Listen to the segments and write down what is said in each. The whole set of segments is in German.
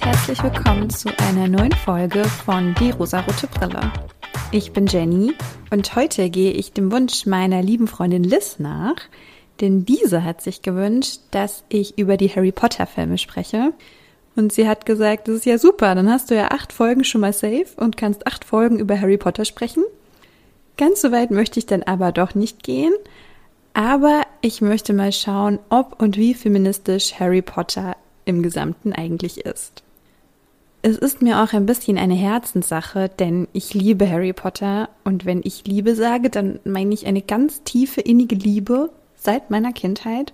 herzlich willkommen zu einer neuen Folge von Die rosarote Brille. Ich bin Jenny und heute gehe ich dem Wunsch meiner lieben Freundin Liz nach, denn diese hat sich gewünscht, dass ich über die Harry Potter Filme spreche. Und sie hat gesagt, das ist ja super, dann hast du ja acht Folgen schon mal safe und kannst acht Folgen über Harry Potter sprechen. Ganz so weit möchte ich dann aber doch nicht gehen. Aber ich möchte mal schauen, ob und wie feministisch Harry Potter im Gesamten eigentlich ist. Es ist mir auch ein bisschen eine Herzenssache, denn ich liebe Harry Potter und wenn ich Liebe sage, dann meine ich eine ganz tiefe, innige Liebe seit meiner Kindheit.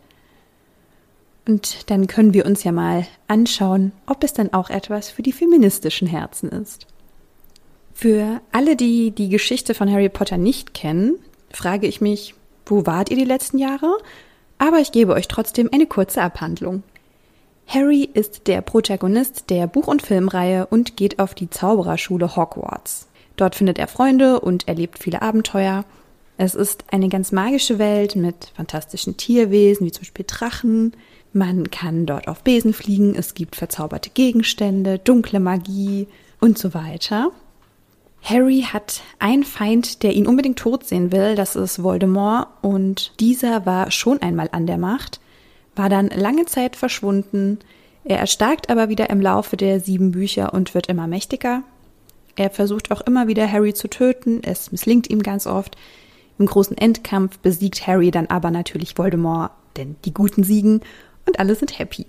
Und dann können wir uns ja mal anschauen, ob es dann auch etwas für die feministischen Herzen ist. Für alle, die die Geschichte von Harry Potter nicht kennen, frage ich mich, wo wart ihr die letzten Jahre? Aber ich gebe euch trotzdem eine kurze Abhandlung. Harry ist der Protagonist der Buch- und Filmreihe und geht auf die Zaubererschule Hogwarts. Dort findet er Freunde und erlebt viele Abenteuer. Es ist eine ganz magische Welt mit fantastischen Tierwesen, wie zum Beispiel Drachen. Man kann dort auf Besen fliegen, es gibt verzauberte Gegenstände, dunkle Magie und so weiter. Harry hat einen Feind, der ihn unbedingt tot sehen will, das ist Voldemort, und dieser war schon einmal an der Macht war dann lange Zeit verschwunden. Er erstarkt aber wieder im Laufe der sieben Bücher und wird immer mächtiger. Er versucht auch immer wieder Harry zu töten, es misslingt ihm ganz oft. Im großen Endkampf besiegt Harry dann aber natürlich Voldemort, denn die Guten siegen und alle sind happy.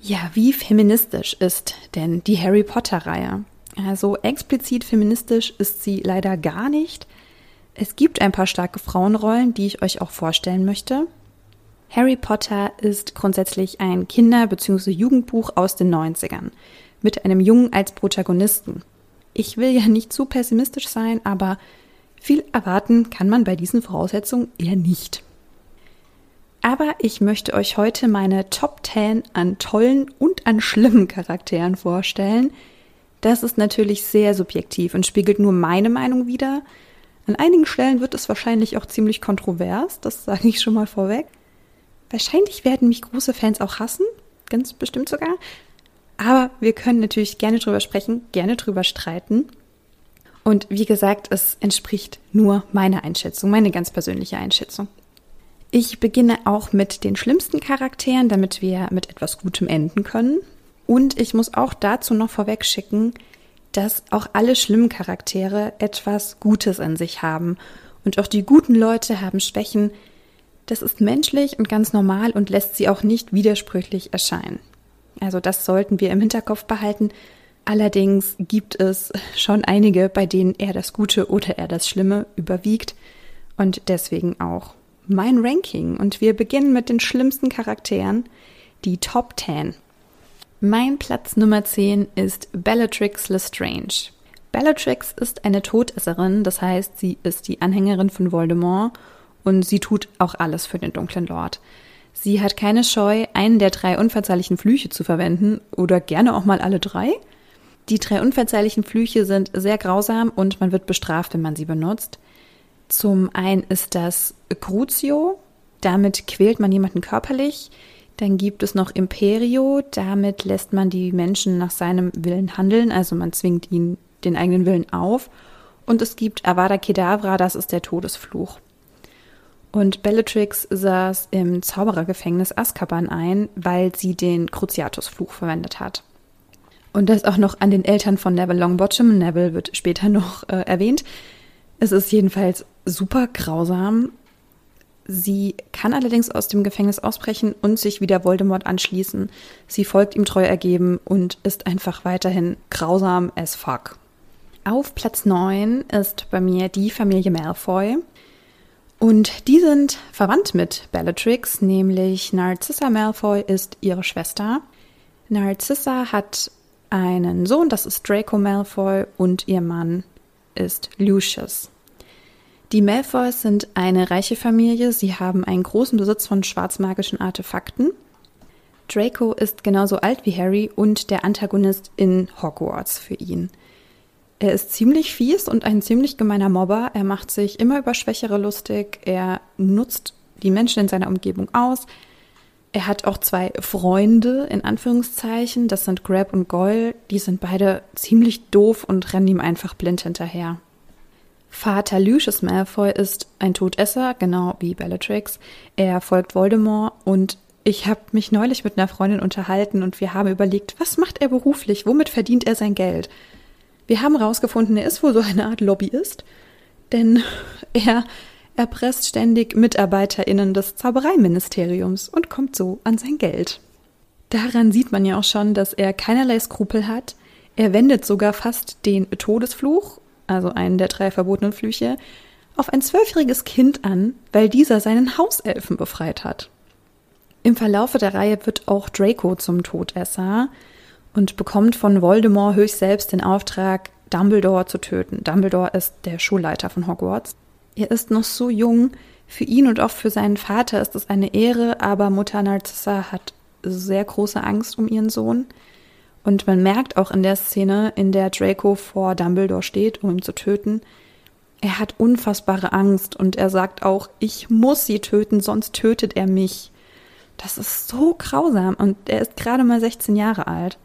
Ja, wie feministisch ist denn die Harry Potter-Reihe? Also explizit feministisch ist sie leider gar nicht. Es gibt ein paar starke Frauenrollen, die ich euch auch vorstellen möchte. Harry Potter ist grundsätzlich ein Kinder- bzw. Jugendbuch aus den 90ern mit einem Jungen als Protagonisten. Ich will ja nicht zu pessimistisch sein, aber viel erwarten kann man bei diesen Voraussetzungen eher nicht. Aber ich möchte euch heute meine Top 10 an tollen und an schlimmen Charakteren vorstellen. Das ist natürlich sehr subjektiv und spiegelt nur meine Meinung wider. An einigen Stellen wird es wahrscheinlich auch ziemlich kontrovers, das sage ich schon mal vorweg. Wahrscheinlich werden mich große Fans auch hassen, ganz bestimmt sogar. Aber wir können natürlich gerne drüber sprechen, gerne drüber streiten. Und wie gesagt, es entspricht nur meiner Einschätzung, meine ganz persönliche Einschätzung. Ich beginne auch mit den schlimmsten Charakteren, damit wir mit etwas Gutem enden können. Und ich muss auch dazu noch vorweg schicken, dass auch alle schlimmen Charaktere etwas Gutes in sich haben. Und auch die guten Leute haben Schwächen, das ist menschlich und ganz normal und lässt sie auch nicht widersprüchlich erscheinen. Also das sollten wir im Hinterkopf behalten. Allerdings gibt es schon einige, bei denen eher das Gute oder eher das Schlimme überwiegt und deswegen auch mein Ranking. Und wir beginnen mit den schlimmsten Charakteren, die Top 10. Mein Platz Nummer 10 ist Bellatrix Lestrange. Bellatrix ist eine Todesserin, das heißt, sie ist die Anhängerin von Voldemort und sie tut auch alles für den dunklen Lord. Sie hat keine Scheu, einen der drei unverzeihlichen Flüche zu verwenden oder gerne auch mal alle drei. Die drei unverzeihlichen Flüche sind sehr grausam und man wird bestraft, wenn man sie benutzt. Zum einen ist das Crucio, damit quält man jemanden körperlich. Dann gibt es noch Imperio, damit lässt man die Menschen nach seinem Willen handeln, also man zwingt ihnen den eigenen Willen auf. Und es gibt Avada Kedavra, das ist der Todesfluch. Und Bellatrix saß im Zauberergefängnis Azkaban ein, weil sie den Cruciatus-Fluch verwendet hat. Und das auch noch an den Eltern von Neville Longbottom. Neville wird später noch äh, erwähnt. Es ist jedenfalls super grausam. Sie kann allerdings aus dem Gefängnis ausbrechen und sich wieder Voldemort anschließen. Sie folgt ihm treu ergeben und ist einfach weiterhin grausam as fuck. Auf Platz 9 ist bei mir die Familie Malfoy. Und die sind verwandt mit Bellatrix, nämlich Narcissa Malfoy ist ihre Schwester. Narcissa hat einen Sohn, das ist Draco Malfoy, und ihr Mann ist Lucius. Die Malfoys sind eine reiche Familie, sie haben einen großen Besitz von schwarzmagischen Artefakten. Draco ist genauso alt wie Harry und der Antagonist in Hogwarts für ihn. Er ist ziemlich fies und ein ziemlich gemeiner Mobber. Er macht sich immer über Schwächere lustig. Er nutzt die Menschen in seiner Umgebung aus. Er hat auch zwei Freunde, in Anführungszeichen. Das sind Grab und Goyle. Die sind beide ziemlich doof und rennen ihm einfach blind hinterher. Vater Lucius Malfoy ist ein Todesser, genau wie Bellatrix. Er folgt Voldemort und ich habe mich neulich mit einer Freundin unterhalten und wir haben überlegt, was macht er beruflich? Womit verdient er sein Geld? Wir haben herausgefunden, er ist wohl so eine Art Lobbyist, denn er erpresst ständig MitarbeiterInnen des Zaubereiministeriums und kommt so an sein Geld. Daran sieht man ja auch schon, dass er keinerlei Skrupel hat. Er wendet sogar fast den Todesfluch, also einen der drei verbotenen Flüche, auf ein zwölfjähriges Kind an, weil dieser seinen Hauselfen befreit hat. Im Verlaufe der Reihe wird auch Draco zum Todesser und bekommt von Voldemort höchst selbst den Auftrag, Dumbledore zu töten. Dumbledore ist der Schulleiter von Hogwarts. Er ist noch so jung. Für ihn und auch für seinen Vater ist es eine Ehre, aber Mutter Narcissa hat sehr große Angst um ihren Sohn. Und man merkt auch in der Szene, in der Draco vor Dumbledore steht, um ihn zu töten, er hat unfassbare Angst und er sagt auch, ich muss sie töten, sonst tötet er mich. Das ist so grausam und er ist gerade mal 16 Jahre alt.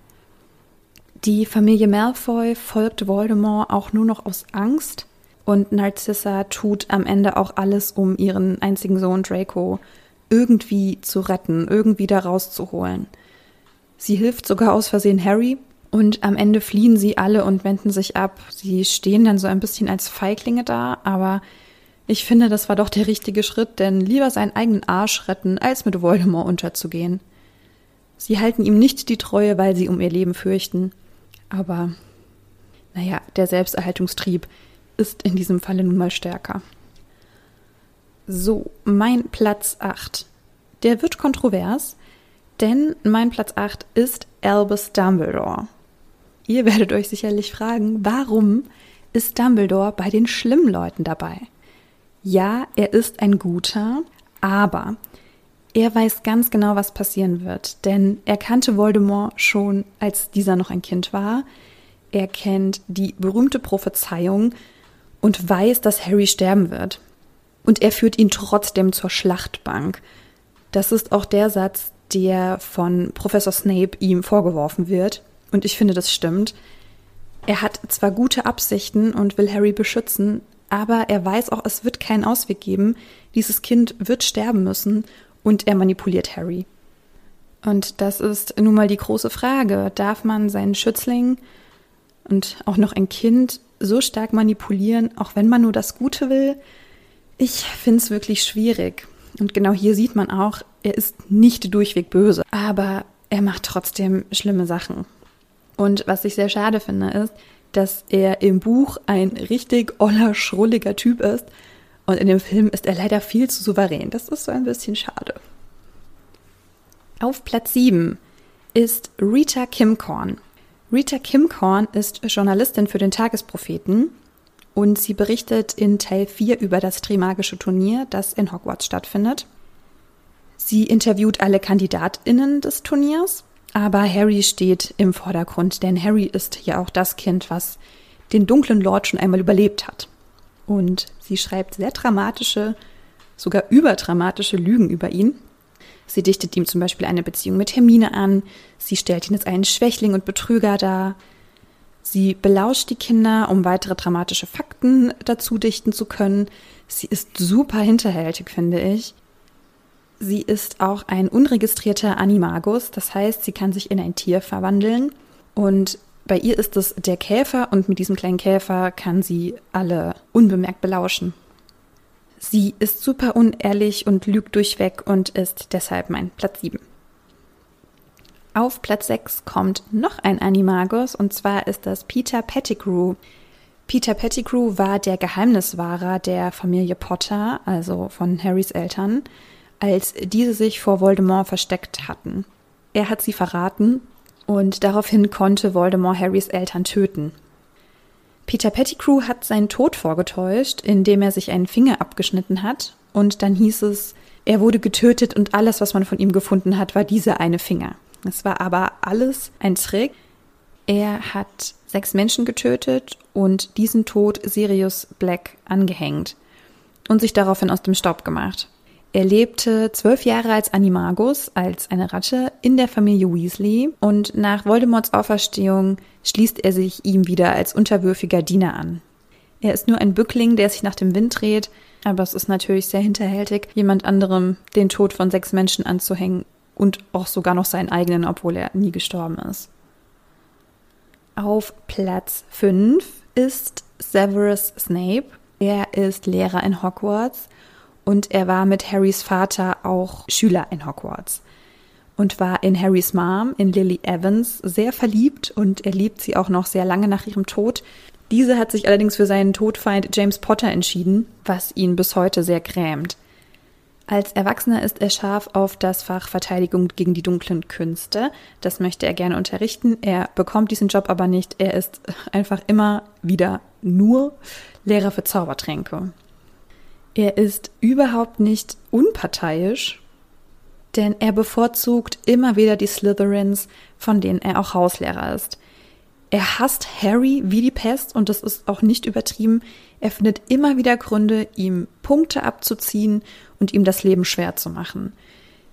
Die Familie Malfoy folgt Voldemort auch nur noch aus Angst und Narcissa tut am Ende auch alles, um ihren einzigen Sohn Draco irgendwie zu retten, irgendwie da rauszuholen. Sie hilft sogar aus Versehen Harry und am Ende fliehen sie alle und wenden sich ab. Sie stehen dann so ein bisschen als Feiglinge da, aber ich finde, das war doch der richtige Schritt, denn lieber seinen eigenen Arsch retten, als mit Voldemort unterzugehen. Sie halten ihm nicht die Treue, weil sie um ihr Leben fürchten. Aber, naja, der Selbsterhaltungstrieb, ist in diesem Falle nun mal stärker. So, mein Platz 8. Der wird kontrovers, denn mein Platz 8 ist Albus Dumbledore. Ihr werdet euch sicherlich fragen, warum ist Dumbledore bei den schlimmen Leuten dabei? Ja, er ist ein guter, aber er weiß ganz genau, was passieren wird, denn er kannte Voldemort schon, als dieser noch ein Kind war. Er kennt die berühmte Prophezeiung und weiß, dass Harry sterben wird. Und er führt ihn trotzdem zur Schlachtbank. Das ist auch der Satz, der von Professor Snape ihm vorgeworfen wird. Und ich finde, das stimmt. Er hat zwar gute Absichten und will Harry beschützen, aber er weiß auch, es wird keinen Ausweg geben. Dieses Kind wird sterben müssen und er manipuliert Harry. Und das ist nun mal die große Frage. Darf man seinen Schützling und auch noch ein Kind so stark manipulieren, auch wenn man nur das Gute will. Ich finde es wirklich schwierig. Und genau hier sieht man auch, er ist nicht durchweg böse, aber er macht trotzdem schlimme Sachen. Und was ich sehr schade finde, ist, dass er im Buch ein richtig oller, schrulliger Typ ist und in dem Film ist er leider viel zu souverän. Das ist so ein bisschen schade. Auf Platz 7 ist Rita Kimcorn. Rita Kimcorn ist Journalistin für den Tagespropheten und sie berichtet in Teil 4 über das Trimagische Turnier, das in Hogwarts stattfindet. Sie interviewt alle KandidatInnen des Turniers, aber Harry steht im Vordergrund, denn Harry ist ja auch das Kind, was den dunklen Lord schon einmal überlebt hat. Und sie schreibt sehr dramatische, sogar überdramatische Lügen über ihn. Sie dichtet ihm zum Beispiel eine Beziehung mit Hermine an. Sie stellt ihn als einen Schwächling und Betrüger dar. Sie belauscht die Kinder, um weitere dramatische Fakten dazu dichten zu können. Sie ist super hinterhältig, finde ich. Sie ist auch ein unregistrierter Animagus, das heißt, sie kann sich in ein Tier verwandeln. Und bei ihr ist es der Käfer und mit diesem kleinen Käfer kann sie alle unbemerkt belauschen. Sie ist super unehrlich und lügt durchweg und ist deshalb mein Platz 7. Auf Platz 6 kommt noch ein Animagus und zwar ist das Peter Pettigrew. Peter Pettigrew war der Geheimniswahrer der Familie Potter, also von Harrys Eltern, als diese sich vor Voldemort versteckt hatten. Er hat sie verraten und daraufhin konnte Voldemort Harrys Eltern töten. Peter Pettigrew hat seinen Tod vorgetäuscht, indem er sich einen Finger abgeschnitten hat. Und dann hieß es, er wurde getötet und alles, was man von ihm gefunden hat, war dieser eine Finger. Es war aber alles ein Trick. Er hat sechs Menschen getötet und diesen Tod Sirius Black angehängt und sich daraufhin aus dem Staub gemacht. Er lebte zwölf Jahre als Animagus, als eine Ratte, in der Familie Weasley und nach Voldemorts Auferstehung schließt er sich ihm wieder als unterwürfiger Diener an. Er ist nur ein Bückling, der sich nach dem Wind dreht, aber es ist natürlich sehr hinterhältig, jemand anderem den Tod von sechs Menschen anzuhängen und auch sogar noch seinen eigenen, obwohl er nie gestorben ist. Auf Platz 5 ist Severus Snape. Er ist Lehrer in Hogwarts und er war mit Harrys Vater auch Schüler in Hogwarts und war in Harrys Mom, in Lily Evans, sehr verliebt und er liebt sie auch noch sehr lange nach ihrem Tod. Diese hat sich allerdings für seinen Todfeind James Potter entschieden, was ihn bis heute sehr grämt. Als Erwachsener ist er scharf auf das Fach Verteidigung gegen die dunklen Künste. Das möchte er gerne unterrichten. Er bekommt diesen Job aber nicht. Er ist einfach immer wieder nur Lehrer für Zaubertränke. Er ist überhaupt nicht unparteiisch, denn er bevorzugt immer wieder die Slytherins, von denen er auch Hauslehrer ist. Er hasst Harry wie die Pest und das ist auch nicht übertrieben. Er findet immer wieder Gründe, ihm Punkte abzuziehen und ihm das Leben schwer zu machen.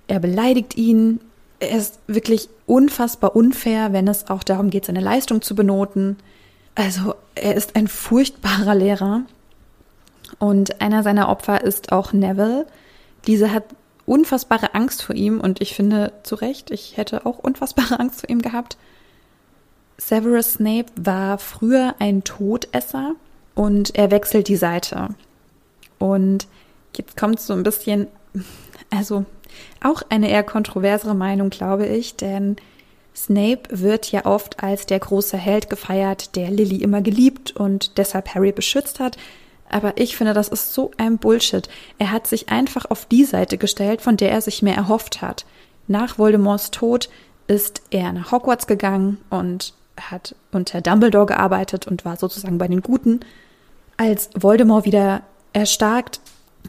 Er beleidigt ihn. Er ist wirklich unfassbar unfair, wenn es auch darum geht, seine Leistung zu benoten. Also er ist ein furchtbarer Lehrer und einer seiner Opfer ist auch Neville. Diese hat unfassbare Angst vor ihm und ich finde zu Recht, ich hätte auch unfassbare Angst vor ihm gehabt. Severus Snape war früher ein Todesser und er wechselt die Seite. Und jetzt kommt so ein bisschen, also auch eine eher kontroversere Meinung, glaube ich, denn Snape wird ja oft als der große Held gefeiert, der Lily immer geliebt und deshalb Harry beschützt hat. Aber ich finde, das ist so ein Bullshit. Er hat sich einfach auf die Seite gestellt, von der er sich mehr erhofft hat. Nach Voldemorts Tod ist er nach Hogwarts gegangen und hat unter Dumbledore gearbeitet und war sozusagen bei den Guten. Als Voldemort wieder erstarkt,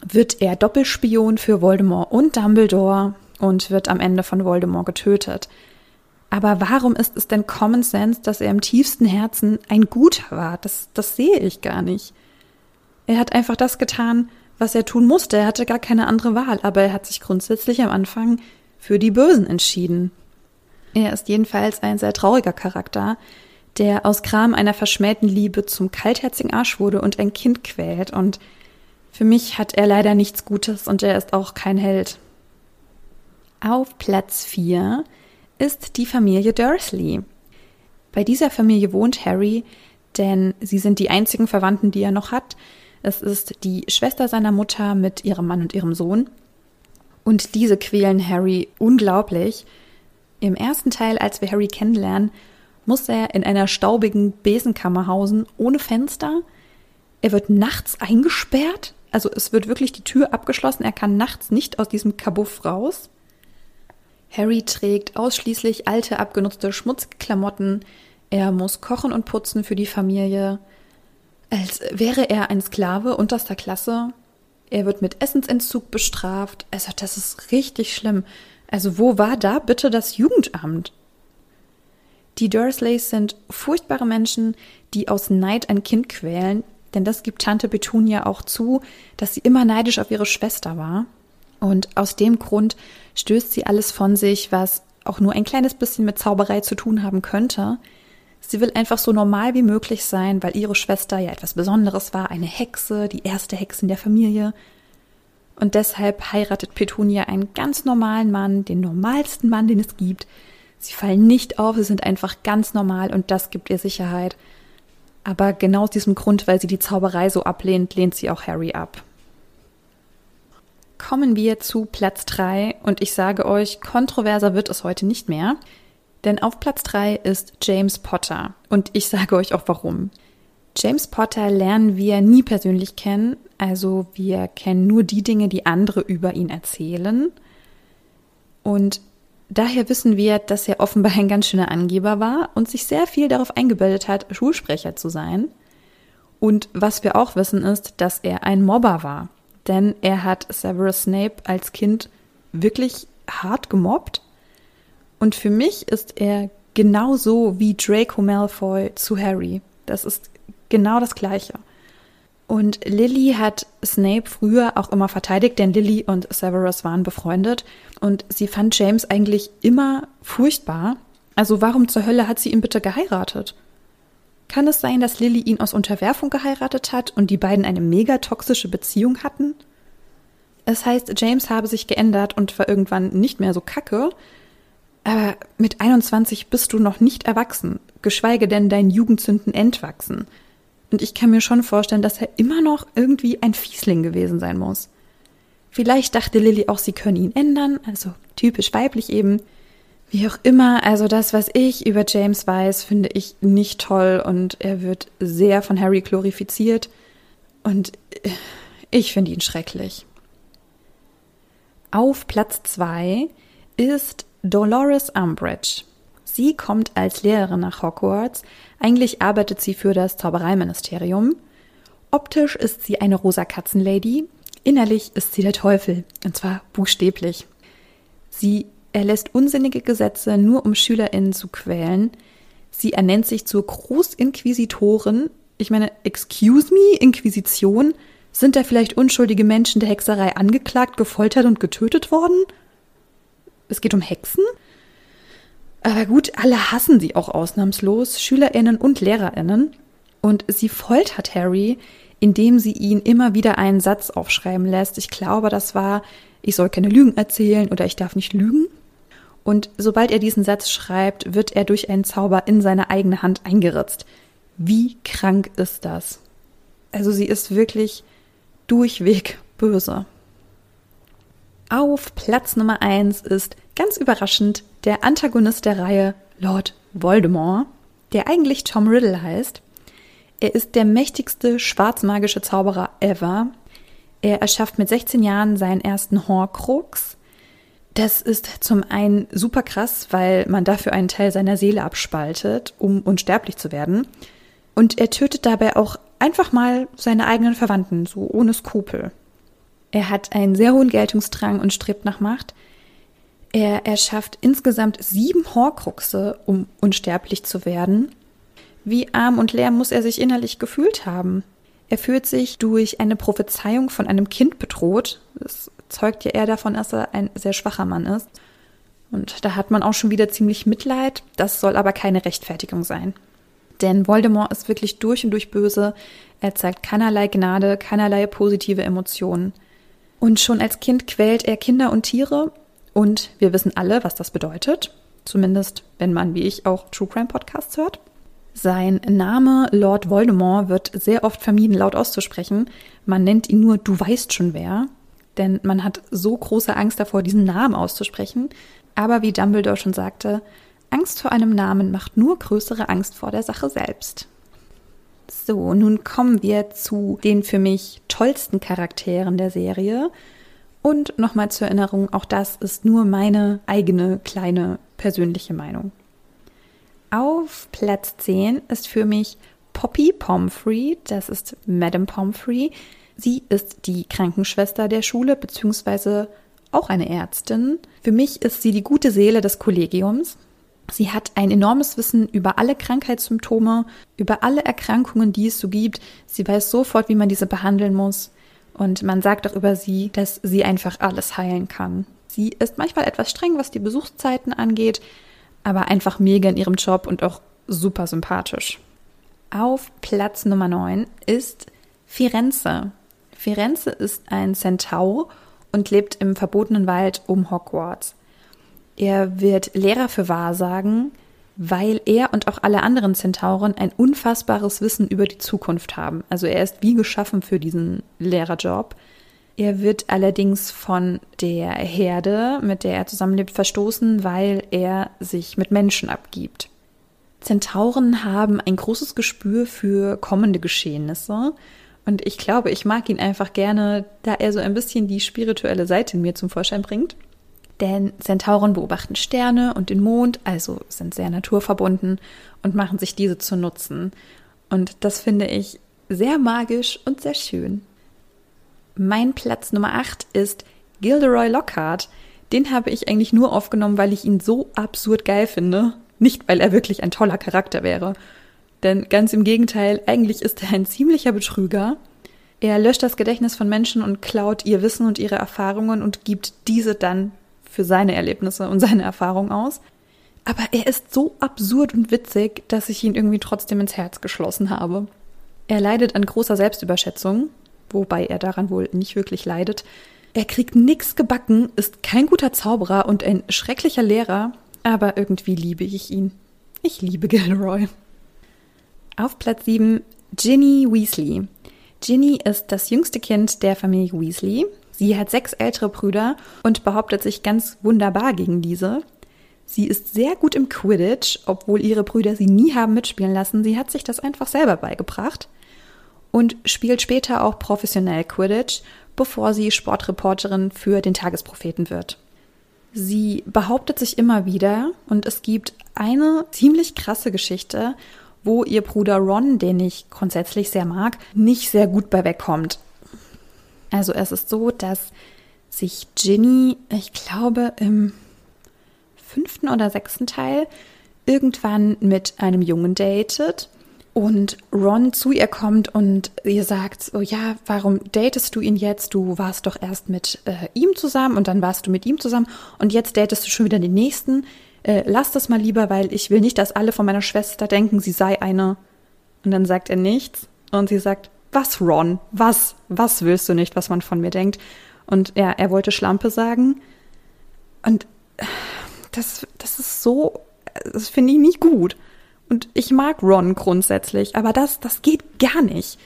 wird er Doppelspion für Voldemort und Dumbledore und wird am Ende von Voldemort getötet. Aber warum ist es denn Common Sense, dass er im tiefsten Herzen ein Guter war? Das, das sehe ich gar nicht. Er hat einfach das getan, was er tun musste. Er hatte gar keine andere Wahl, aber er hat sich grundsätzlich am Anfang für die Bösen entschieden. Er ist jedenfalls ein sehr trauriger Charakter, der aus Kram einer verschmähten Liebe zum kaltherzigen Arsch wurde und ein Kind quält. Und für mich hat er leider nichts Gutes und er ist auch kein Held. Auf Platz 4 ist die Familie Dursley. Bei dieser Familie wohnt Harry, denn sie sind die einzigen Verwandten, die er noch hat. Es ist die Schwester seiner Mutter mit ihrem Mann und ihrem Sohn. Und diese quälen Harry unglaublich. Im ersten Teil, als wir Harry kennenlernen, muss er in einer staubigen Besenkammer hausen, ohne Fenster. Er wird nachts eingesperrt. Also es wird wirklich die Tür abgeschlossen. Er kann nachts nicht aus diesem Kabuff raus. Harry trägt ausschließlich alte, abgenutzte Schmutzklamotten. Er muss kochen und putzen für die Familie als wäre er ein Sklave unterster Klasse. Er wird mit Essensentzug bestraft. Also das ist richtig schlimm. Also wo war da bitte das Jugendamt? Die Dursleys sind furchtbare Menschen, die aus Neid ein Kind quälen, denn das gibt Tante Petunia auch zu, dass sie immer neidisch auf ihre Schwester war. Und aus dem Grund stößt sie alles von sich, was auch nur ein kleines bisschen mit Zauberei zu tun haben könnte. Sie will einfach so normal wie möglich sein, weil ihre Schwester ja etwas Besonderes war, eine Hexe, die erste Hexe in der Familie. Und deshalb heiratet Petunia einen ganz normalen Mann, den normalsten Mann, den es gibt. Sie fallen nicht auf, sie sind einfach ganz normal und das gibt ihr Sicherheit. Aber genau aus diesem Grund, weil sie die Zauberei so ablehnt, lehnt sie auch Harry ab. Kommen wir zu Platz 3 und ich sage euch, kontroverser wird es heute nicht mehr. Denn auf Platz 3 ist James Potter. Und ich sage euch auch warum. James Potter lernen wir nie persönlich kennen. Also wir kennen nur die Dinge, die andere über ihn erzählen. Und daher wissen wir, dass er offenbar ein ganz schöner Angeber war und sich sehr viel darauf eingebildet hat, Schulsprecher zu sein. Und was wir auch wissen ist, dass er ein Mobber war. Denn er hat Severus Snape als Kind wirklich hart gemobbt und für mich ist er genauso wie Draco Malfoy zu Harry. Das ist genau das Gleiche. Und Lily hat Snape früher auch immer verteidigt, denn Lily und Severus waren befreundet und sie fand James eigentlich immer furchtbar. Also warum zur Hölle hat sie ihn bitte geheiratet? Kann es sein, dass Lily ihn aus Unterwerfung geheiratet hat und die beiden eine mega toxische Beziehung hatten? Es heißt, James habe sich geändert und war irgendwann nicht mehr so kacke. Aber mit 21 bist du noch nicht erwachsen, geschweige denn deinen Jugendzünden entwachsen. Und ich kann mir schon vorstellen, dass er immer noch irgendwie ein Fiesling gewesen sein muss. Vielleicht dachte Lilly auch, sie können ihn ändern, also typisch weiblich eben. Wie auch immer, also das, was ich über James weiß, finde ich nicht toll und er wird sehr von Harry glorifiziert und ich finde ihn schrecklich. Auf Platz zwei ist Dolores Umbridge. Sie kommt als Lehrerin nach Hogwarts. Eigentlich arbeitet sie für das Zaubereiministerium. Optisch ist sie eine rosa Katzenlady. Innerlich ist sie der Teufel, und zwar buchstäblich. Sie erlässt unsinnige Gesetze, nur um SchülerInnen zu quälen. Sie ernennt sich zur Großinquisitorin. Ich meine, excuse me, Inquisition? Sind da vielleicht unschuldige Menschen der Hexerei angeklagt, gefoltert und getötet worden? Es geht um Hexen? Aber gut, alle hassen sie auch ausnahmslos, SchülerInnen und LehrerInnen. Und sie foltert Harry, indem sie ihn immer wieder einen Satz aufschreiben lässt. Ich glaube, das war, ich soll keine Lügen erzählen oder ich darf nicht lügen. Und sobald er diesen Satz schreibt, wird er durch einen Zauber in seine eigene Hand eingeritzt. Wie krank ist das? Also sie ist wirklich durchweg böse. Auf Platz Nummer eins ist ganz überraschend der Antagonist der Reihe Lord Voldemort, der eigentlich Tom Riddle heißt. Er ist der mächtigste schwarzmagische Zauberer ever. Er erschafft mit 16 Jahren seinen ersten Horcrux. Das ist zum einen super krass, weil man dafür einen Teil seiner Seele abspaltet, um unsterblich zu werden. Und er tötet dabei auch einfach mal seine eigenen Verwandten, so ohne Skrupel. Er hat einen sehr hohen Geltungsdrang und strebt nach Macht. Er erschafft insgesamt sieben Horcruxe, um unsterblich zu werden. Wie arm und leer muss er sich innerlich gefühlt haben? Er fühlt sich durch eine Prophezeiung von einem Kind bedroht. Das zeugt ja eher davon, dass er ein sehr schwacher Mann ist. Und da hat man auch schon wieder ziemlich Mitleid. Das soll aber keine Rechtfertigung sein. Denn Voldemort ist wirklich durch und durch böse. Er zeigt keinerlei Gnade, keinerlei positive Emotionen. Und schon als Kind quält er Kinder und Tiere und wir wissen alle, was das bedeutet. Zumindest, wenn man wie ich auch True Crime Podcasts hört. Sein Name Lord Voldemort wird sehr oft vermieden, laut auszusprechen. Man nennt ihn nur Du weißt schon wer. Denn man hat so große Angst davor, diesen Namen auszusprechen. Aber wie Dumbledore schon sagte, Angst vor einem Namen macht nur größere Angst vor der Sache selbst. So, nun kommen wir zu den für mich tollsten Charakteren der Serie. Und nochmal zur Erinnerung, auch das ist nur meine eigene kleine persönliche Meinung. Auf Platz 10 ist für mich Poppy Pomfrey, das ist Madame Pomfrey. Sie ist die Krankenschwester der Schule, beziehungsweise auch eine Ärztin. Für mich ist sie die gute Seele des Kollegiums. Sie hat ein enormes Wissen über alle Krankheitssymptome, über alle Erkrankungen, die es so gibt. Sie weiß sofort, wie man diese behandeln muss. Und man sagt auch über sie, dass sie einfach alles heilen kann. Sie ist manchmal etwas streng, was die Besuchszeiten angeht, aber einfach mega in ihrem Job und auch super sympathisch. Auf Platz Nummer 9 ist Firenze. Firenze ist ein Centaur und lebt im verbotenen Wald um Hogwarts. Er wird Lehrer für Wahrsagen, weil er und auch alle anderen Zentauren ein unfassbares Wissen über die Zukunft haben. Also er ist wie geschaffen für diesen Lehrerjob. Er wird allerdings von der Herde, mit der er zusammenlebt, verstoßen, weil er sich mit Menschen abgibt. Zentauren haben ein großes Gespür für kommende Geschehnisse. Und ich glaube, ich mag ihn einfach gerne, da er so ein bisschen die spirituelle Seite in mir zum Vorschein bringt. Denn Zentauren beobachten Sterne und den Mond, also sind sehr naturverbunden und machen sich diese zu nutzen. Und das finde ich sehr magisch und sehr schön. Mein Platz Nummer 8 ist Gilderoy Lockhart. Den habe ich eigentlich nur aufgenommen, weil ich ihn so absurd geil finde. Nicht, weil er wirklich ein toller Charakter wäre. Denn ganz im Gegenteil, eigentlich ist er ein ziemlicher Betrüger. Er löscht das Gedächtnis von Menschen und klaut ihr Wissen und ihre Erfahrungen und gibt diese dann für seine Erlebnisse und seine Erfahrungen aus. Aber er ist so absurd und witzig, dass ich ihn irgendwie trotzdem ins Herz geschlossen habe. Er leidet an großer Selbstüberschätzung, wobei er daran wohl nicht wirklich leidet. Er kriegt nix gebacken, ist kein guter Zauberer und ein schrecklicher Lehrer, aber irgendwie liebe ich ihn. Ich liebe Gilroy. Auf Platz 7 Ginny Weasley. Ginny ist das jüngste Kind der Familie Weasley. Sie hat sechs ältere Brüder und behauptet sich ganz wunderbar gegen diese. Sie ist sehr gut im Quidditch, obwohl ihre Brüder sie nie haben mitspielen lassen. Sie hat sich das einfach selber beigebracht und spielt später auch professionell Quidditch, bevor sie Sportreporterin für den Tagespropheten wird. Sie behauptet sich immer wieder und es gibt eine ziemlich krasse Geschichte, wo ihr Bruder Ron, den ich grundsätzlich sehr mag, nicht sehr gut bei wegkommt. Also es ist so, dass sich Ginny, ich glaube, im fünften oder sechsten Teil irgendwann mit einem Jungen datet und Ron zu ihr kommt und ihr sagt, so ja, warum datest du ihn jetzt? Du warst doch erst mit äh, ihm zusammen und dann warst du mit ihm zusammen und jetzt datest du schon wieder den nächsten. Äh, lass das mal lieber, weil ich will nicht, dass alle von meiner Schwester denken, sie sei eine. Und dann sagt er nichts und sie sagt, was Ron? Was? Was willst du nicht, was man von mir denkt? Und ja, er wollte Schlampe sagen. Und das, das ist so, das finde ich nicht gut. Und ich mag Ron grundsätzlich, aber das, das geht gar nicht.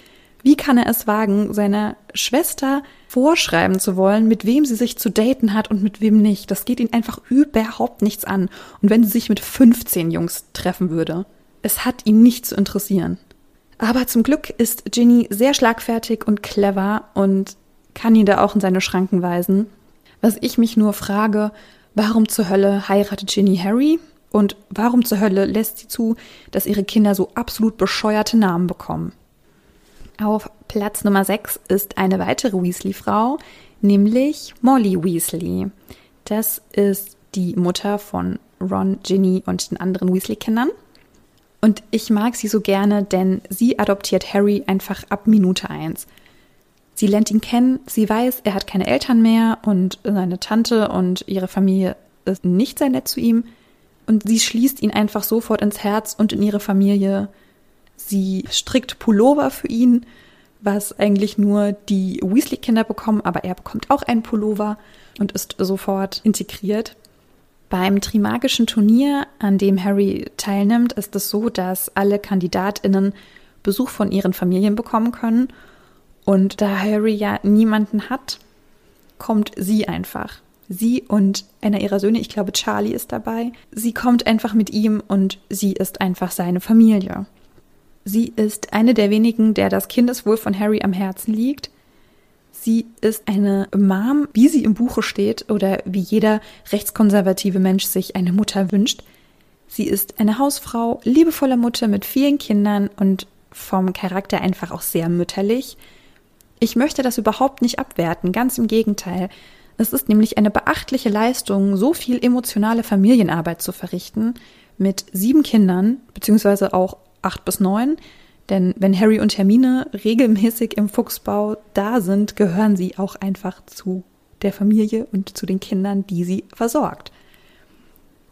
Wie kann er es wagen, seiner Schwester vorschreiben zu wollen, mit wem sie sich zu daten hat und mit wem nicht? Das geht ihn einfach überhaupt nichts an. Und wenn sie sich mit 15 Jungs treffen würde, es hat ihn nicht zu interessieren. Aber zum Glück ist Ginny sehr schlagfertig und clever und kann ihn da auch in seine Schranken weisen. Was ich mich nur frage, Warum zur Hölle heiratet Ginny Harry? Und warum zur Hölle lässt sie zu, dass ihre Kinder so absolut bescheuerte Namen bekommen? Auf Platz Nummer 6 ist eine weitere Weasley-Frau, nämlich Molly Weasley. Das ist die Mutter von Ron, Ginny und den anderen Weasley-Kindern. Und ich mag sie so gerne, denn sie adoptiert Harry einfach ab Minute 1. Sie lernt ihn kennen, sie weiß, er hat keine Eltern mehr und seine Tante und ihre Familie ist nicht sehr nett zu ihm. Und sie schließt ihn einfach sofort ins Herz und in ihre Familie. Sie strickt Pullover für ihn, was eigentlich nur die Weasley-Kinder bekommen, aber er bekommt auch einen Pullover und ist sofort integriert. Beim Trimagischen Turnier, an dem Harry teilnimmt, ist es so, dass alle KandidatInnen Besuch von ihren Familien bekommen können und da Harry ja niemanden hat, kommt sie einfach. Sie und einer ihrer Söhne, ich glaube Charlie ist dabei. Sie kommt einfach mit ihm und sie ist einfach seine Familie. Sie ist eine der wenigen, der das Kindeswohl von Harry am Herzen liegt. Sie ist eine Mom, wie sie im Buche steht oder wie jeder rechtskonservative Mensch sich eine Mutter wünscht. Sie ist eine Hausfrau, liebevolle Mutter mit vielen Kindern und vom Charakter einfach auch sehr mütterlich. Ich möchte das überhaupt nicht abwerten, ganz im Gegenteil. Es ist nämlich eine beachtliche Leistung, so viel emotionale Familienarbeit zu verrichten mit sieben Kindern, beziehungsweise auch acht bis neun. Denn wenn Harry und Hermine regelmäßig im Fuchsbau da sind, gehören sie auch einfach zu der Familie und zu den Kindern, die sie versorgt.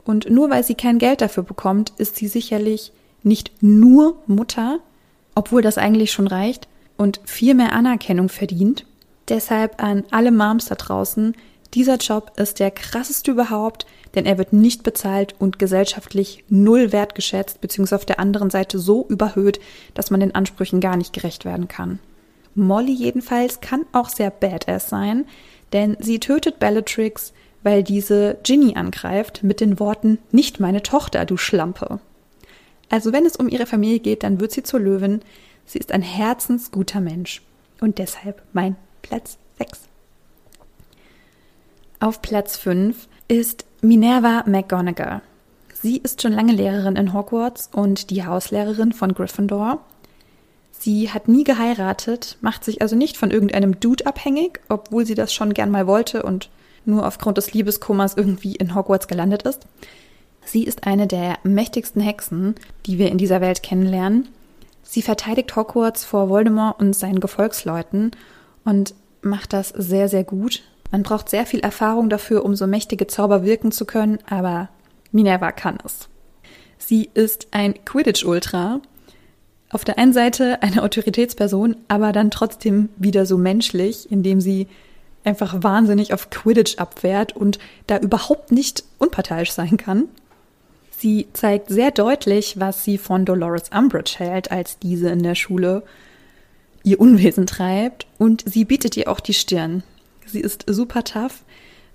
Und nur weil sie kein Geld dafür bekommt, ist sie sicherlich nicht nur Mutter, obwohl das eigentlich schon reicht, und viel mehr Anerkennung verdient. Deshalb an alle Moms da draußen, dieser Job ist der krasseste überhaupt, denn er wird nicht bezahlt und gesellschaftlich null wertgeschätzt, beziehungsweise auf der anderen Seite so überhöht, dass man den Ansprüchen gar nicht gerecht werden kann. Molly jedenfalls kann auch sehr badass sein, denn sie tötet Bellatrix, weil diese Ginny angreift mit den Worten Nicht meine Tochter, du Schlampe. Also wenn es um ihre Familie geht, dann wird sie zur Löwin, Sie ist ein herzensguter Mensch und deshalb mein Platz 6. Auf Platz 5 ist Minerva McGonagall. Sie ist schon lange Lehrerin in Hogwarts und die Hauslehrerin von Gryffindor. Sie hat nie geheiratet, macht sich also nicht von irgendeinem Dude abhängig, obwohl sie das schon gern mal wollte und nur aufgrund des Liebeskummers irgendwie in Hogwarts gelandet ist. Sie ist eine der mächtigsten Hexen, die wir in dieser Welt kennenlernen Sie verteidigt Hogwarts vor Voldemort und seinen Gefolgsleuten und macht das sehr, sehr gut. Man braucht sehr viel Erfahrung dafür, um so mächtige Zauber wirken zu können, aber Minerva kann es. Sie ist ein Quidditch-Ultra. Auf der einen Seite eine Autoritätsperson, aber dann trotzdem wieder so menschlich, indem sie einfach wahnsinnig auf Quidditch abwehrt und da überhaupt nicht unparteiisch sein kann. Sie zeigt sehr deutlich, was sie von Dolores Umbridge hält, als diese in der Schule ihr Unwesen treibt und sie bietet ihr auch die Stirn. Sie ist super tough,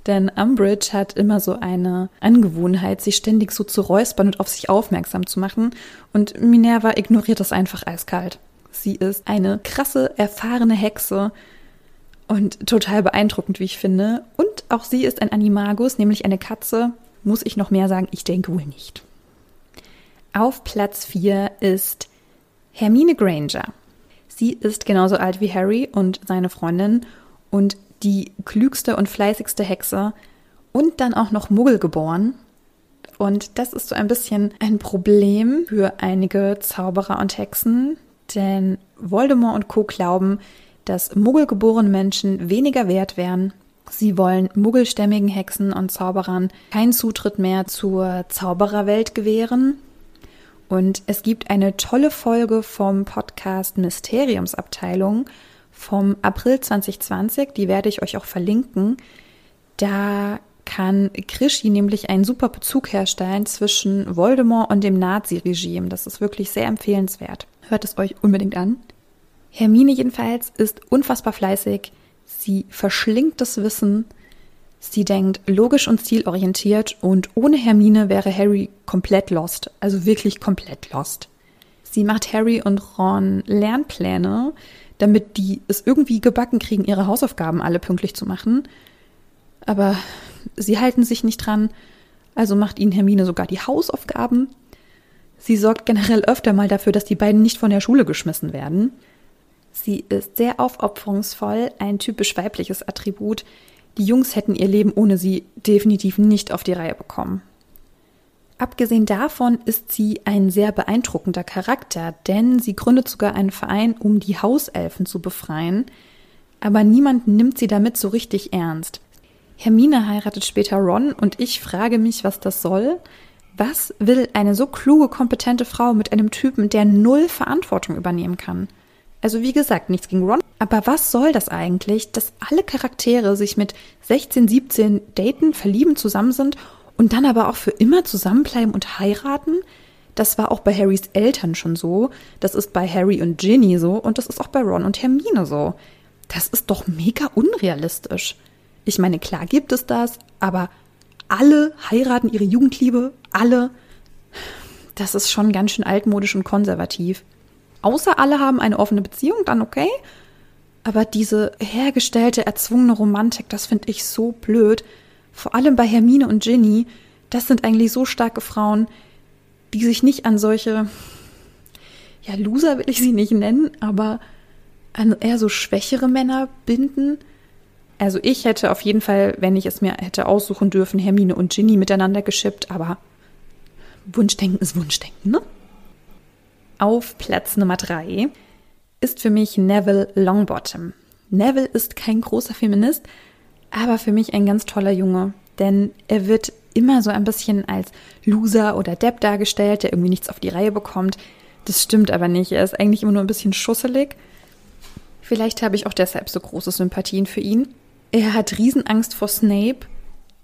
denn Umbridge hat immer so eine Angewohnheit, sich ständig so zu räuspern und auf sich aufmerksam zu machen und Minerva ignoriert das einfach eiskalt. Sie ist eine krasse, erfahrene Hexe und total beeindruckend, wie ich finde. Und auch sie ist ein Animagus, nämlich eine Katze. Muss ich noch mehr sagen? Ich denke wohl nicht. Auf Platz 4 ist Hermine Granger. Sie ist genauso alt wie Harry und seine Freundin und die klügste und fleißigste Hexe und dann auch noch Muggel geboren. Und das ist so ein bisschen ein Problem für einige Zauberer und Hexen, denn Voldemort und Co. glauben, dass muggelgeborene Menschen weniger wert wären. Sie wollen muggelstämmigen Hexen und Zauberern keinen Zutritt mehr zur Zaubererwelt gewähren. Und es gibt eine tolle Folge vom Podcast Mysteriumsabteilung vom April 2020, die werde ich euch auch verlinken. Da kann Krischi nämlich einen super Bezug herstellen zwischen Voldemort und dem Nazi-Regime. Das ist wirklich sehr empfehlenswert. Hört es euch unbedingt an. Hermine jedenfalls ist unfassbar fleißig. Sie verschlingt das Wissen. Sie denkt logisch und zielorientiert und ohne Hermine wäre Harry komplett lost. Also wirklich komplett lost. Sie macht Harry und Ron Lernpläne, damit die es irgendwie gebacken kriegen, ihre Hausaufgaben alle pünktlich zu machen. Aber sie halten sich nicht dran, also macht ihnen Hermine sogar die Hausaufgaben. Sie sorgt generell öfter mal dafür, dass die beiden nicht von der Schule geschmissen werden. Sie ist sehr aufopferungsvoll, ein typisch weibliches Attribut. Die Jungs hätten ihr Leben ohne sie definitiv nicht auf die Reihe bekommen. Abgesehen davon ist sie ein sehr beeindruckender Charakter, denn sie gründet sogar einen Verein, um die Hauselfen zu befreien, aber niemand nimmt sie damit so richtig ernst. Hermine heiratet später Ron und ich frage mich, was das soll. Was will eine so kluge, kompetente Frau mit einem Typen, der null Verantwortung übernehmen kann? Also wie gesagt, nichts gegen Ron. Aber was soll das eigentlich, dass alle Charaktere sich mit 16, 17 daten, verlieben, zusammen sind und dann aber auch für immer zusammenbleiben und heiraten? Das war auch bei Harrys Eltern schon so. Das ist bei Harry und Ginny so und das ist auch bei Ron und Hermine so. Das ist doch mega unrealistisch. Ich meine, klar gibt es das, aber alle heiraten ihre Jugendliebe, alle. Das ist schon ganz schön altmodisch und konservativ. Außer alle haben eine offene Beziehung, dann okay. Aber diese hergestellte, erzwungene Romantik, das finde ich so blöd. Vor allem bei Hermine und Ginny, das sind eigentlich so starke Frauen, die sich nicht an solche, ja, Loser will ich sie nicht nennen, aber an eher so schwächere Männer binden. Also ich hätte auf jeden Fall, wenn ich es mir hätte aussuchen dürfen, Hermine und Ginny miteinander geschippt, aber Wunschdenken ist Wunschdenken, ne? Auf Platz Nummer drei ist für mich Neville Longbottom. Neville ist kein großer Feminist, aber für mich ein ganz toller Junge, denn er wird immer so ein bisschen als Loser oder Depp dargestellt, der irgendwie nichts auf die Reihe bekommt. Das stimmt aber nicht. Er ist eigentlich immer nur ein bisschen schusselig. Vielleicht habe ich auch deshalb so große Sympathien für ihn. Er hat Riesenangst vor Snape.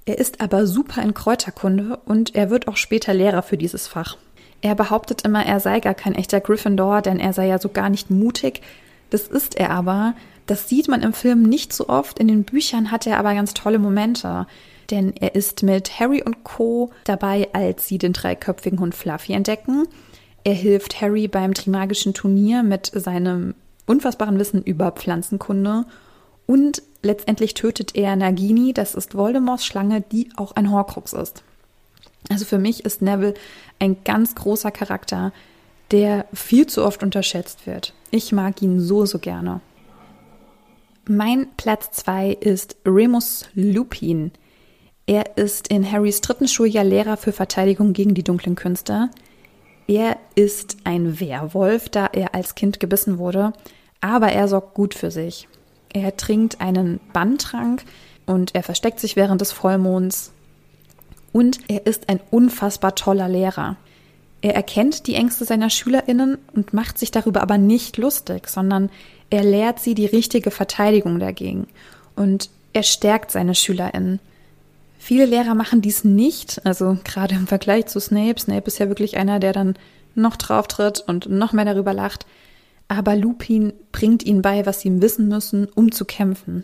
Er ist aber super in Kräuterkunde und er wird auch später Lehrer für dieses Fach. Er behauptet immer, er sei gar kein echter Gryffindor, denn er sei ja so gar nicht mutig. Das ist er aber. Das sieht man im Film nicht so oft. In den Büchern hat er aber ganz tolle Momente. Denn er ist mit Harry und Co. dabei, als sie den dreiköpfigen Hund Fluffy entdecken. Er hilft Harry beim Trimagischen Turnier mit seinem unfassbaren Wissen über Pflanzenkunde. Und letztendlich tötet er Nagini, das ist Voldemorts Schlange, die auch ein Horcrux ist. Also für mich ist Neville ein ganz großer Charakter, der viel zu oft unterschätzt wird. Ich mag ihn so, so gerne. Mein Platz 2 ist Remus Lupin. Er ist in Harrys dritten Schuljahr Lehrer für Verteidigung gegen die dunklen Künste. Er ist ein Werwolf, da er als Kind gebissen wurde, aber er sorgt gut für sich. Er trinkt einen Banntrank und er versteckt sich während des Vollmonds. Und er ist ein unfassbar toller Lehrer. Er erkennt die Ängste seiner Schülerinnen und macht sich darüber aber nicht lustig, sondern er lehrt sie die richtige Verteidigung dagegen. Und er stärkt seine Schülerinnen. Viele Lehrer machen dies nicht, also gerade im Vergleich zu Snape. Snape ist ja wirklich einer, der dann noch drauf tritt und noch mehr darüber lacht. Aber Lupin bringt ihnen bei, was sie wissen müssen, um zu kämpfen.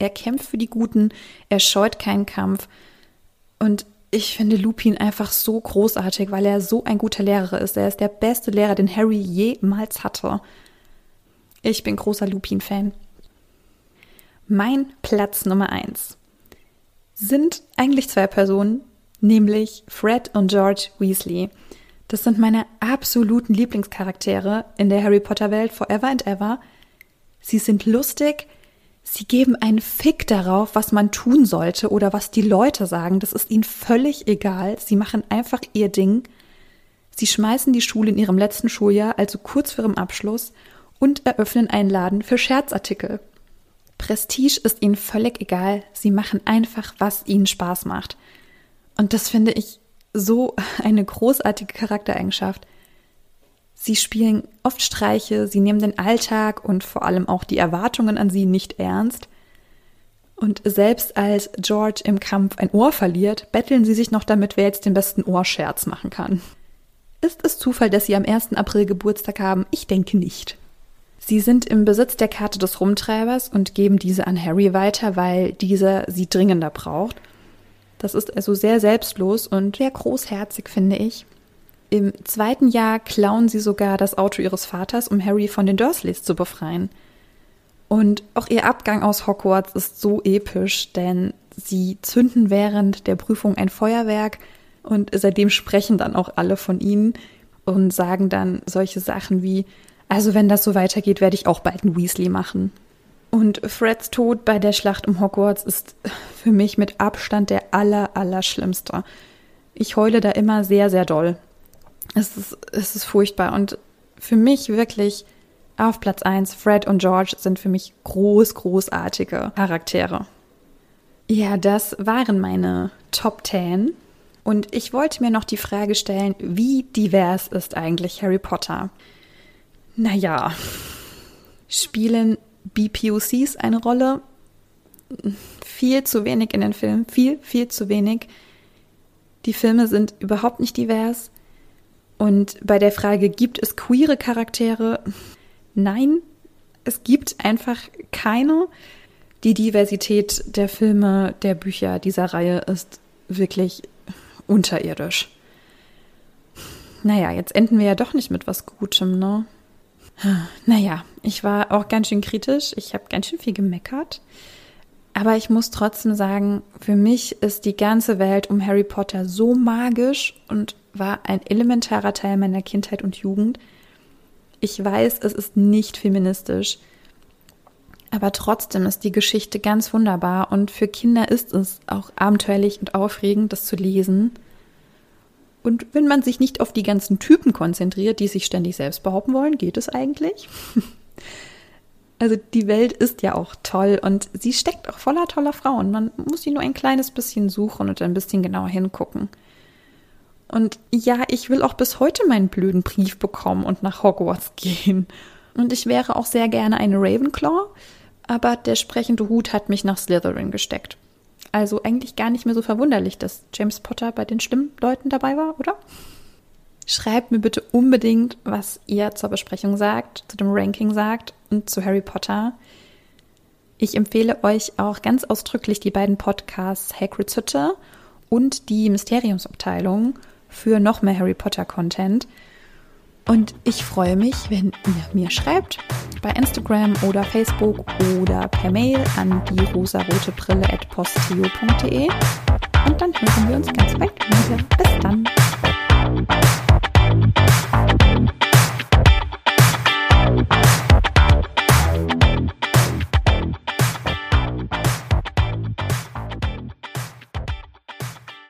Er kämpft für die Guten, er scheut keinen Kampf. Und ich finde Lupin einfach so großartig, weil er so ein guter Lehrer ist. Er ist der beste Lehrer, den Harry jemals hatte. Ich bin großer Lupin-Fan. Mein Platz Nummer eins sind eigentlich zwei Personen, nämlich Fred und George Weasley. Das sind meine absoluten Lieblingscharaktere in der Harry Potter Welt forever and ever. Sie sind lustig, sie geben einen Fick darauf, was man tun sollte oder was die Leute sagen. Das ist ihnen völlig egal. Sie machen einfach ihr Ding. Sie schmeißen die Schule in ihrem letzten Schuljahr, also kurz vor ihrem Abschluss, und eröffnen einen Laden für Scherzartikel. Prestige ist ihnen völlig egal. Sie machen einfach, was ihnen Spaß macht. Und das finde ich so eine großartige Charaktereigenschaft. Sie spielen oft Streiche, sie nehmen den Alltag und vor allem auch die Erwartungen an sie nicht ernst. Und selbst als George im Kampf ein Ohr verliert, betteln sie sich noch damit, wer jetzt den besten Ohrscherz machen kann. Ist es Zufall, dass sie am 1. April Geburtstag haben? Ich denke nicht. Sie sind im Besitz der Karte des Rumtreibers und geben diese an Harry weiter, weil dieser sie dringender braucht. Das ist also sehr selbstlos und sehr großherzig, finde ich. Im zweiten Jahr klauen sie sogar das Auto ihres Vaters, um Harry von den Dursleys zu befreien. Und auch ihr Abgang aus Hogwarts ist so episch, denn sie zünden während der Prüfung ein Feuerwerk und seitdem sprechen dann auch alle von ihnen und sagen dann solche Sachen wie, also wenn das so weitergeht, werde ich auch bald einen Weasley machen. Und Freds Tod bei der Schlacht um Hogwarts ist für mich mit Abstand der aller, aller schlimmste. Ich heule da immer sehr, sehr doll. Es ist, es ist furchtbar. Und für mich wirklich auf Platz 1, Fred und George sind für mich groß, großartige Charaktere. Ja, das waren meine Top 10. Und ich wollte mir noch die Frage stellen, wie divers ist eigentlich Harry Potter? Naja, spielen BPOCs eine Rolle? Viel zu wenig in den Filmen, viel, viel zu wenig. Die Filme sind überhaupt nicht divers. Und bei der Frage, gibt es queere Charaktere? Nein, es gibt einfach keine. Die Diversität der Filme, der Bücher dieser Reihe ist wirklich unterirdisch. Naja, jetzt enden wir ja doch nicht mit was Gutem, ne? Naja, ich war auch ganz schön kritisch. Ich habe ganz schön viel gemeckert. Aber ich muss trotzdem sagen, für mich ist die ganze Welt um Harry Potter so magisch und war ein elementarer Teil meiner Kindheit und Jugend. Ich weiß, es ist nicht feministisch, aber trotzdem ist die Geschichte ganz wunderbar und für Kinder ist es auch abenteuerlich und aufregend, das zu lesen. Und wenn man sich nicht auf die ganzen Typen konzentriert, die sich ständig selbst behaupten wollen, geht es eigentlich. Also die Welt ist ja auch toll und sie steckt auch voller toller Frauen. Man muss sie nur ein kleines bisschen suchen und ein bisschen genauer hingucken. Und ja, ich will auch bis heute meinen blöden Brief bekommen und nach Hogwarts gehen. Und ich wäre auch sehr gerne eine Ravenclaw, aber der sprechende Hut hat mich nach Slytherin gesteckt. Also eigentlich gar nicht mehr so verwunderlich, dass James Potter bei den schlimmen Leuten dabei war, oder? Schreibt mir bitte unbedingt, was ihr zur Besprechung sagt, zu dem Ranking sagt und zu Harry Potter. Ich empfehle euch auch ganz ausdrücklich die beiden Podcasts Hagrid's Hütte und die Mysteriumsabteilung für noch mehr Harry Potter Content. Und ich freue mich, wenn ihr mir schreibt bei Instagram oder Facebook oder per Mail an die rosarotebrille at postio.de. Und dann hören wir uns ganz bald wieder. Bis dann.